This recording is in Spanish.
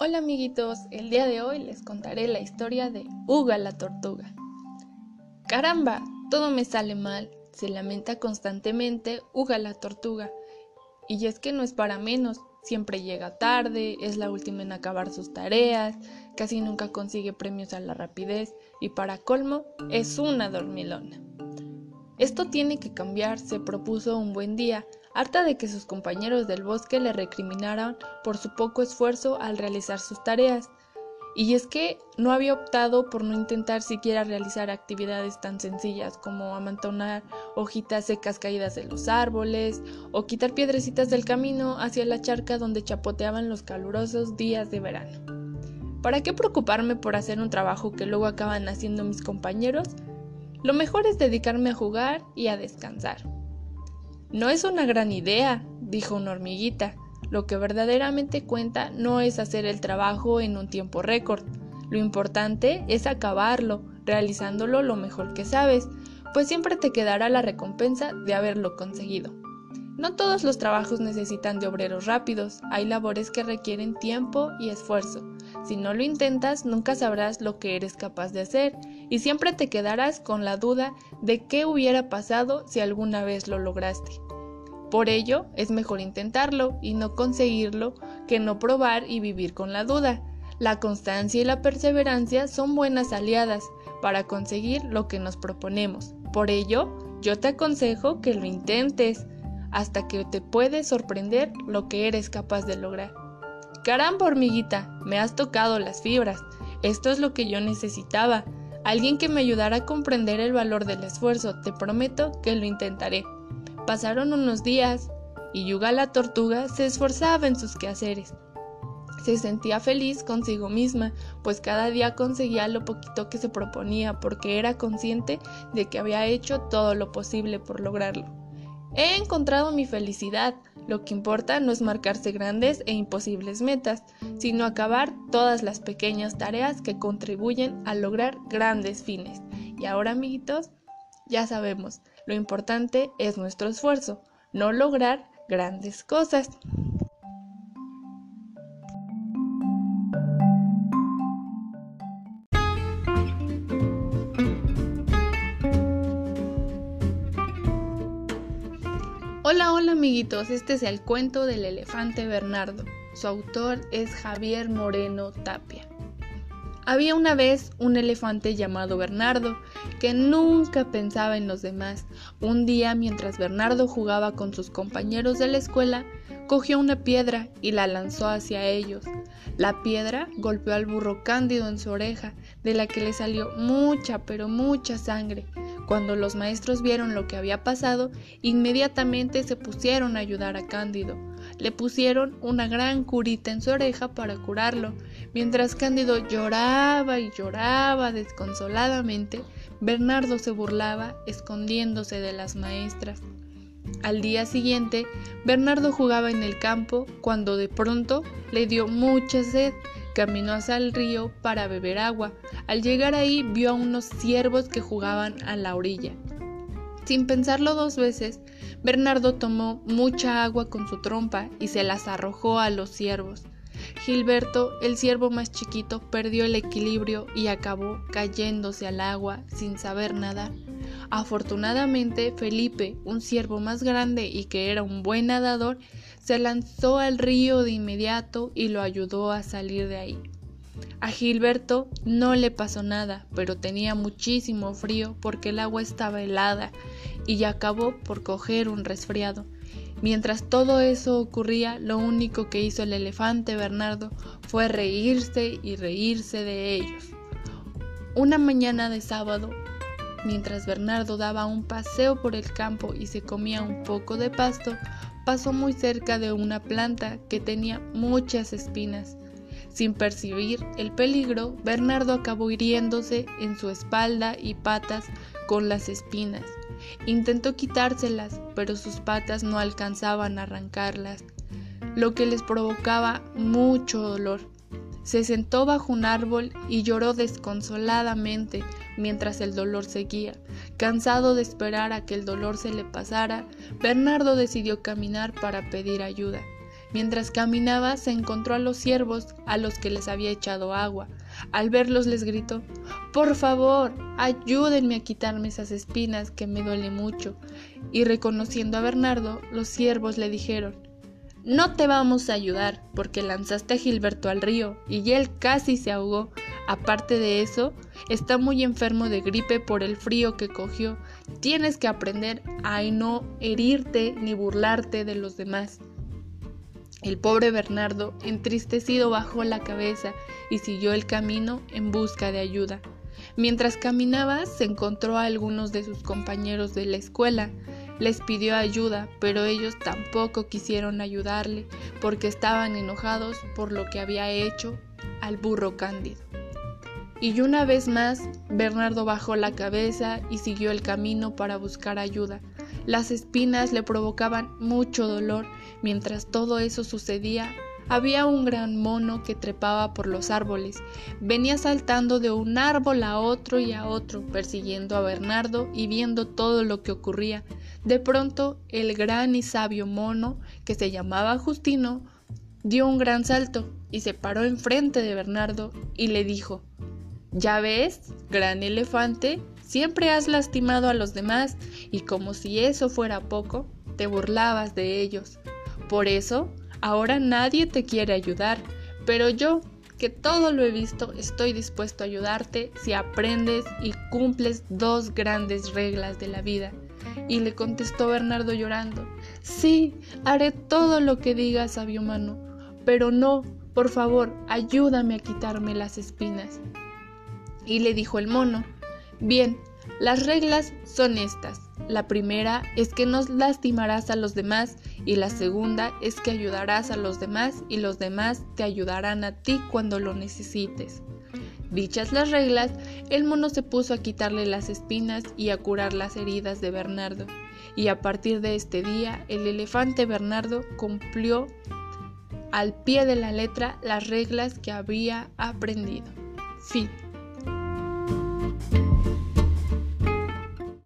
Hola amiguitos, el día de hoy les contaré la historia de Uga la tortuga. Caramba, todo me sale mal, se lamenta constantemente Uga la tortuga. Y es que no es para menos, siempre llega tarde, es la última en acabar sus tareas, casi nunca consigue premios a la rapidez y para colmo es una dormilona. Esto tiene que cambiar, se propuso un buen día, harta de que sus compañeros del bosque le recriminaran por su poco esfuerzo al realizar sus tareas. Y es que no había optado por no intentar siquiera realizar actividades tan sencillas como amontonar hojitas secas caídas de los árboles o quitar piedrecitas del camino hacia la charca donde chapoteaban los calurosos días de verano. ¿Para qué preocuparme por hacer un trabajo que luego acaban haciendo mis compañeros? Lo mejor es dedicarme a jugar y a descansar. No es una gran idea, dijo una hormiguita. Lo que verdaderamente cuenta no es hacer el trabajo en un tiempo récord. Lo importante es acabarlo, realizándolo lo mejor que sabes, pues siempre te quedará la recompensa de haberlo conseguido. No todos los trabajos necesitan de obreros rápidos, hay labores que requieren tiempo y esfuerzo. Si no lo intentas, nunca sabrás lo que eres capaz de hacer y siempre te quedarás con la duda de qué hubiera pasado si alguna vez lo lograste. Por ello, es mejor intentarlo y no conseguirlo que no probar y vivir con la duda. La constancia y la perseverancia son buenas aliadas para conseguir lo que nos proponemos. Por ello, yo te aconsejo que lo intentes hasta que te puedes sorprender lo que eres capaz de lograr. Caramba, hormiguita, me has tocado las fibras. Esto es lo que yo necesitaba. Alguien que me ayudara a comprender el valor del esfuerzo. Te prometo que lo intentaré. Pasaron unos días y Yuga la tortuga se esforzaba en sus quehaceres. Se sentía feliz consigo misma, pues cada día conseguía lo poquito que se proponía porque era consciente de que había hecho todo lo posible por lograrlo. He encontrado mi felicidad. Lo que importa no es marcarse grandes e imposibles metas, sino acabar todas las pequeñas tareas que contribuyen a lograr grandes fines. Y ahora, amiguitos, ya sabemos, lo importante es nuestro esfuerzo, no lograr grandes cosas. Hola, hola amiguitos, este es el cuento del elefante Bernardo. Su autor es Javier Moreno Tapia. Había una vez un elefante llamado Bernardo, que nunca pensaba en los demás. Un día, mientras Bernardo jugaba con sus compañeros de la escuela, cogió una piedra y la lanzó hacia ellos. La piedra golpeó al burro Cándido en su oreja, de la que le salió mucha, pero mucha sangre. Cuando los maestros vieron lo que había pasado, inmediatamente se pusieron a ayudar a Cándido. Le pusieron una gran curita en su oreja para curarlo. Mientras Cándido lloraba y lloraba desconsoladamente, Bernardo se burlaba escondiéndose de las maestras. Al día siguiente, Bernardo jugaba en el campo cuando de pronto le dio mucha sed Caminó hacia el río para beber agua. Al llegar ahí vio a unos ciervos que jugaban a la orilla. Sin pensarlo dos veces, Bernardo tomó mucha agua con su trompa y se las arrojó a los ciervos. Gilberto, el ciervo más chiquito, perdió el equilibrio y acabó cayéndose al agua sin saber nadar. Afortunadamente, Felipe, un ciervo más grande y que era un buen nadador, se lanzó al río de inmediato y lo ayudó a salir de ahí. A Gilberto no le pasó nada, pero tenía muchísimo frío porque el agua estaba helada y acabó por coger un resfriado. Mientras todo eso ocurría, lo único que hizo el elefante Bernardo fue reírse y reírse de ellos. Una mañana de sábado, mientras Bernardo daba un paseo por el campo y se comía un poco de pasto, pasó muy cerca de una planta que tenía muchas espinas. Sin percibir el peligro, Bernardo acabó hiriéndose en su espalda y patas con las espinas. Intentó quitárselas, pero sus patas no alcanzaban a arrancarlas, lo que les provocaba mucho dolor. Se sentó bajo un árbol y lloró desconsoladamente mientras el dolor seguía. Cansado de esperar a que el dolor se le pasara, Bernardo decidió caminar para pedir ayuda. Mientras caminaba se encontró a los ciervos a los que les había echado agua. Al verlos les gritó Por favor, ayúdenme a quitarme esas espinas que me duele mucho. Y reconociendo a Bernardo, los ciervos le dijeron No te vamos a ayudar porque lanzaste a Gilberto al río y él casi se ahogó. Aparte de eso, está muy enfermo de gripe por el frío que cogió. Tienes que aprender a no herirte ni burlarte de los demás. El pobre Bernardo, entristecido, bajó la cabeza y siguió el camino en busca de ayuda. Mientras caminaba, se encontró a algunos de sus compañeros de la escuela. Les pidió ayuda, pero ellos tampoco quisieron ayudarle porque estaban enojados por lo que había hecho al burro cándido. Y una vez más, Bernardo bajó la cabeza y siguió el camino para buscar ayuda. Las espinas le provocaban mucho dolor. Mientras todo eso sucedía, había un gran mono que trepaba por los árboles. Venía saltando de un árbol a otro y a otro, persiguiendo a Bernardo y viendo todo lo que ocurría. De pronto, el gran y sabio mono, que se llamaba Justino, dio un gran salto y se paró enfrente de Bernardo y le dijo Ya ves, gran elefante, Siempre has lastimado a los demás y como si eso fuera poco, te burlabas de ellos. Por eso, ahora nadie te quiere ayudar, pero yo, que todo lo he visto, estoy dispuesto a ayudarte si aprendes y cumples dos grandes reglas de la vida. Y le contestó Bernardo llorando, sí, haré todo lo que digas, sabio humano, pero no, por favor, ayúdame a quitarme las espinas. Y le dijo el mono, Bien, las reglas son estas. La primera es que no lastimarás a los demás y la segunda es que ayudarás a los demás y los demás te ayudarán a ti cuando lo necesites. Dichas las reglas, el mono se puso a quitarle las espinas y a curar las heridas de Bernardo. Y a partir de este día, el elefante Bernardo cumplió al pie de la letra las reglas que había aprendido. Fin.